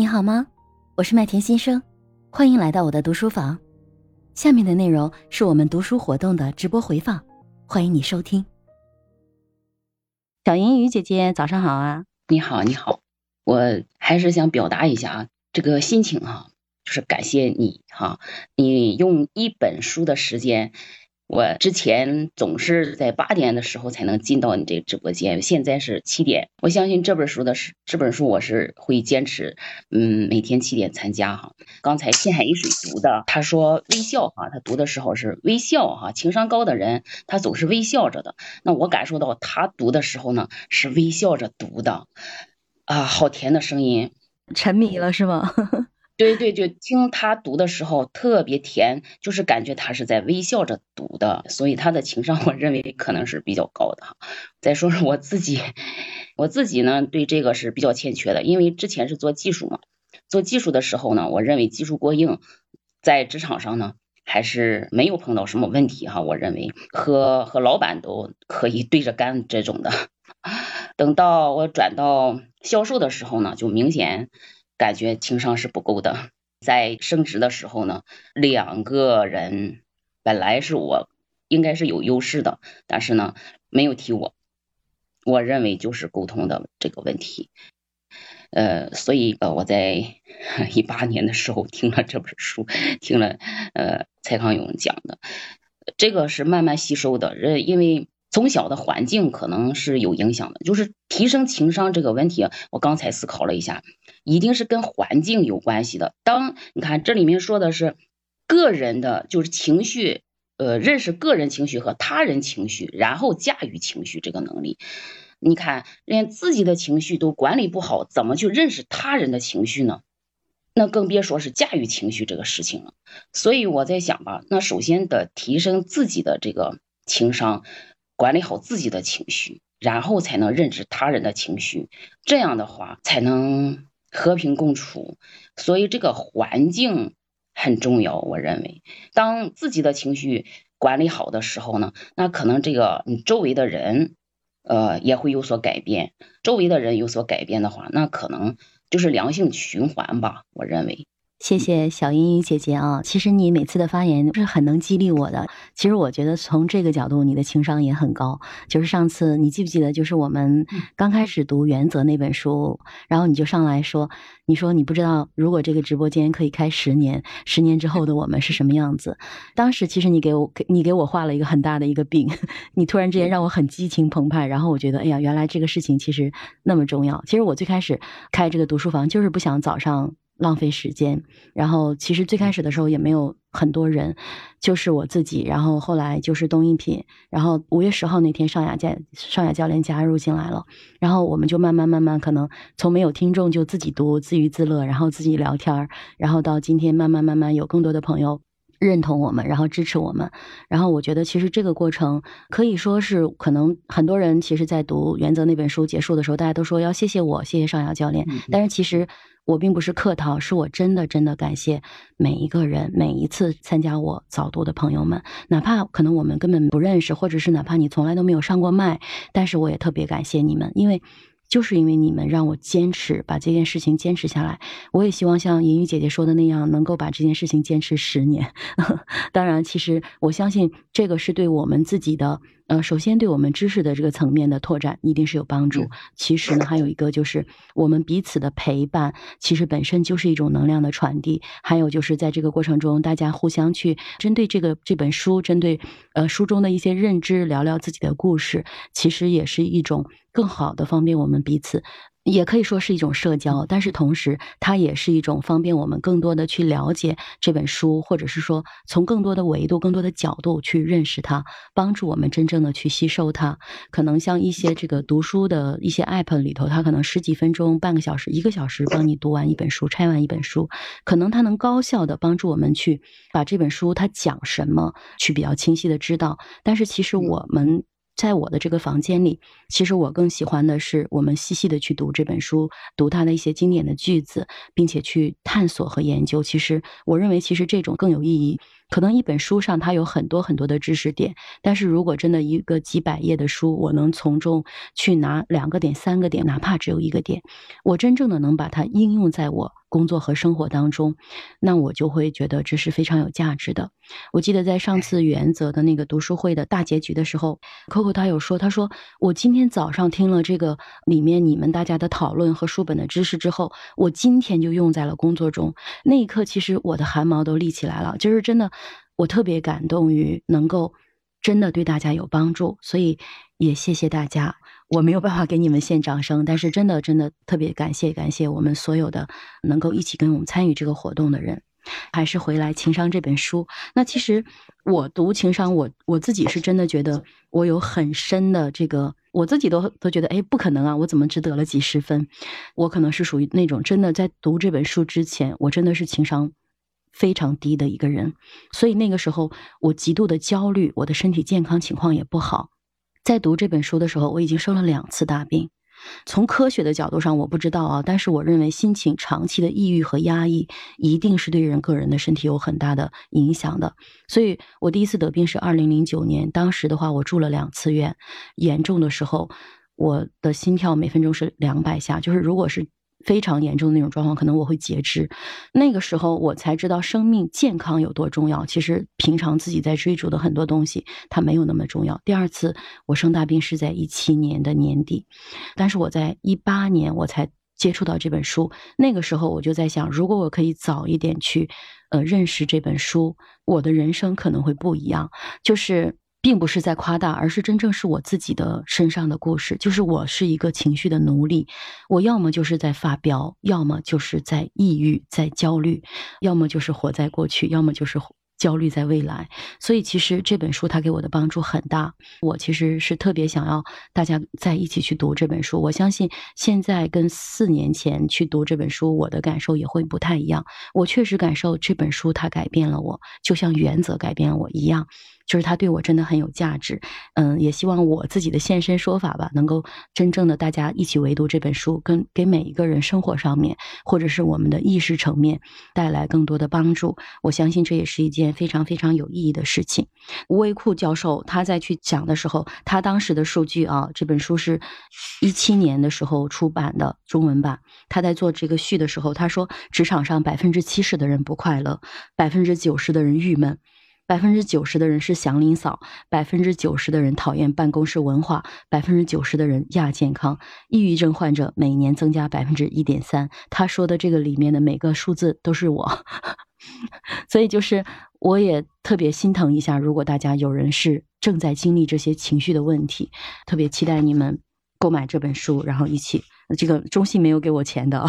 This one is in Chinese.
你好吗？我是麦田新生，欢迎来到我的读书房。下面的内容是我们读书活动的直播回放，欢迎你收听。小银鱼姐姐，早上好啊！你好，你好，我还是想表达一下啊，这个心情哈，就是感谢你哈，你用一本书的时间。我之前总是在八点的时候才能进到你这个直播间，现在是七点。我相信这本书的是这本书，我是会坚持，嗯，每天七点参加哈。刚才青海一水读的，他说微笑哈，他读的时候是微笑哈，情商高的人他总是微笑着的。那我感受到他读的时候呢，是微笑着读的，啊，好甜的声音，沉迷了是吗？对对，就听他读的时候特别甜，就是感觉他是在微笑着读的，所以他的情商我认为可能是比较高的。再说说我自己，我自己呢对这个是比较欠缺的，因为之前是做技术嘛，做技术的时候呢，我认为技术过硬，在职场上呢还是没有碰到什么问题哈，我认为和和老板都可以对着干这种的。等到我转到销售的时候呢，就明显。感觉情商是不够的，在升职的时候呢，两个人本来是我应该是有优势的，但是呢没有提我，我认为就是沟通的这个问题，呃，所以呃我在 一八年的时候听了这本书，听了呃蔡康永讲的，这个是慢慢吸收的，呃因为。从小的环境可能是有影响的，就是提升情商这个问题，我刚才思考了一下，一定是跟环境有关系的。当你看这里面说的是个人的，就是情绪，呃，认识个人情绪和他人情绪，然后驾驭情绪这个能力。你看，连自己的情绪都管理不好，怎么去认识他人的情绪呢？那更别说是驾驭情绪这个事情了。所以我在想吧，那首先得提升自己的这个情商。管理好自己的情绪，然后才能认知他人的情绪，这样的话才能和平共处。所以这个环境很重要，我认为，当自己的情绪管理好的时候呢，那可能这个你周围的人，呃，也会有所改变。周围的人有所改变的话，那可能就是良性循环吧，我认为。谢谢小英英姐姐啊！其实你每次的发言是很能激励我的。其实我觉得从这个角度，你的情商也很高。就是上次你记不记得，就是我们刚开始读《原则》那本书，然后你就上来说，你说你不知道如果这个直播间可以开十年，十年之后的我们是什么样子。当时其实你给我给你给我画了一个很大的一个饼，你突然之间让我很激情澎湃，然后我觉得哎呀，原来这个事情其实那么重要。其实我最开始开这个读书房就是不想早上。浪费时间，然后其实最开始的时候也没有很多人，就是我自己，然后后来就是东一品，然后五月十号那天尚雅教尚雅教练加入进来了，然后我们就慢慢慢慢可能从没有听众就自己读自娱自乐，然后自己聊天然后到今天慢慢慢慢有更多的朋友认同我们，然后支持我们，然后我觉得其实这个过程可以说是可能很多人其实在读原则那本书结束的时候，大家都说要谢谢我，谢谢尚雅教练，但是其实。我并不是客套，是我真的真的感谢每一个人，每一次参加我早读的朋友们，哪怕可能我们根本不认识，或者是哪怕你从来都没有上过麦，但是我也特别感谢你们，因为就是因为你们让我坚持把这件事情坚持下来。我也希望像银玉姐姐说的那样，能够把这件事情坚持十年。当然，其实我相信这个是对我们自己的。呃，首先对我们知识的这个层面的拓展一定是有帮助。其实呢，还有一个就是我们彼此的陪伴，其实本身就是一种能量的传递。还有就是在这个过程中，大家互相去针对这个这本书，针对呃书中的一些认知，聊聊自己的故事，其实也是一种更好的方便我们彼此。也可以说是一种社交，但是同时它也是一种方便我们更多的去了解这本书，或者是说从更多的维度、更多的角度去认识它，帮助我们真正的去吸收它。可能像一些这个读书的一些 app 里头，它可能十几分钟、半个小时、一个小时帮你读完一本书、拆完一本书，可能它能高效的帮助我们去把这本书它讲什么去比较清晰的知道。但是其实我们。在我的这个房间里，其实我更喜欢的是我们细细的去读这本书，读它的一些经典的句子，并且去探索和研究。其实我认为，其实这种更有意义。可能一本书上它有很多很多的知识点，但是如果真的一个几百页的书，我能从中去拿两个点、三个点，哪怕只有一个点，我真正的能把它应用在我工作和生活当中，那我就会觉得这是非常有价值的。我记得在上次原则的那个读书会的大结局的时候，Coco 他有说，他说我今天早上听了这个里面你们大家的讨论和书本的知识之后，我今天就用在了工作中。那一刻，其实我的汗毛都立起来了，就是真的，我特别感动于能够真的对大家有帮助，所以也谢谢大家。我没有办法给你们献掌声，但是真的真的特别感谢感谢我们所有的能够一起跟我们参与这个活动的人。还是回来情商这本书，那其实我读情商，我我自己是真的觉得我有很深的这个，我自己都都觉得哎不可能啊，我怎么只得了几十分？我可能是属于那种真的在读这本书之前，我真的是情商非常低的一个人，所以那个时候我极度的焦虑，我的身体健康情况也不好。在读这本书的时候，我已经生了两次大病。从科学的角度上，我不知道啊，但是我认为心情长期的抑郁和压抑，一定是对人个人的身体有很大的影响的。所以我第一次得病是二零零九年，当时的话我住了两次院，严重的时候，我的心跳每分钟是两百下，就是如果是。非常严重的那种状况，可能我会截肢。那个时候我才知道生命健康有多重要。其实平常自己在追逐的很多东西，它没有那么重要。第二次我生大病是在一七年的年底，但是我在一八年我才接触到这本书。那个时候我就在想，如果我可以早一点去，呃，认识这本书，我的人生可能会不一样。就是。并不是在夸大，而是真正是我自己的身上的故事。就是我是一个情绪的奴隶，我要么就是在发飙，要么就是在抑郁、在焦虑，要么就是活在过去，要么就是。焦虑在未来，所以其实这本书它给我的帮助很大。我其实是特别想要大家在一起去读这本书。我相信现在跟四年前去读这本书，我的感受也会不太一样。我确实感受这本书它改变了我，就像原则改变了我一样，就是它对我真的很有价值。嗯，也希望我自己的现身说法吧，能够真正的大家一起围读这本书，跟给每一个人生活上面或者是我们的意识层面带来更多的帮助。我相信这也是一件。非常非常有意义的事情。吴维库教授他在去讲的时候，他当时的数据啊，这本书是一七年的时候出版的中文版。他在做这个序的时候，他说，职场上百分之七十的人不快乐，百分之九十的人郁闷，百分之九十的人是祥林嫂，百分之九十的人讨厌办公室文化，百分之九十的人亚健康，抑郁症患者每年增加百分之一点三。他说的这个里面的每个数字都是我。所以就是，我也特别心疼一下，如果大家有人是正在经历这些情绪的问题，特别期待你们购买这本书，然后一起。这个中信没有给我钱的，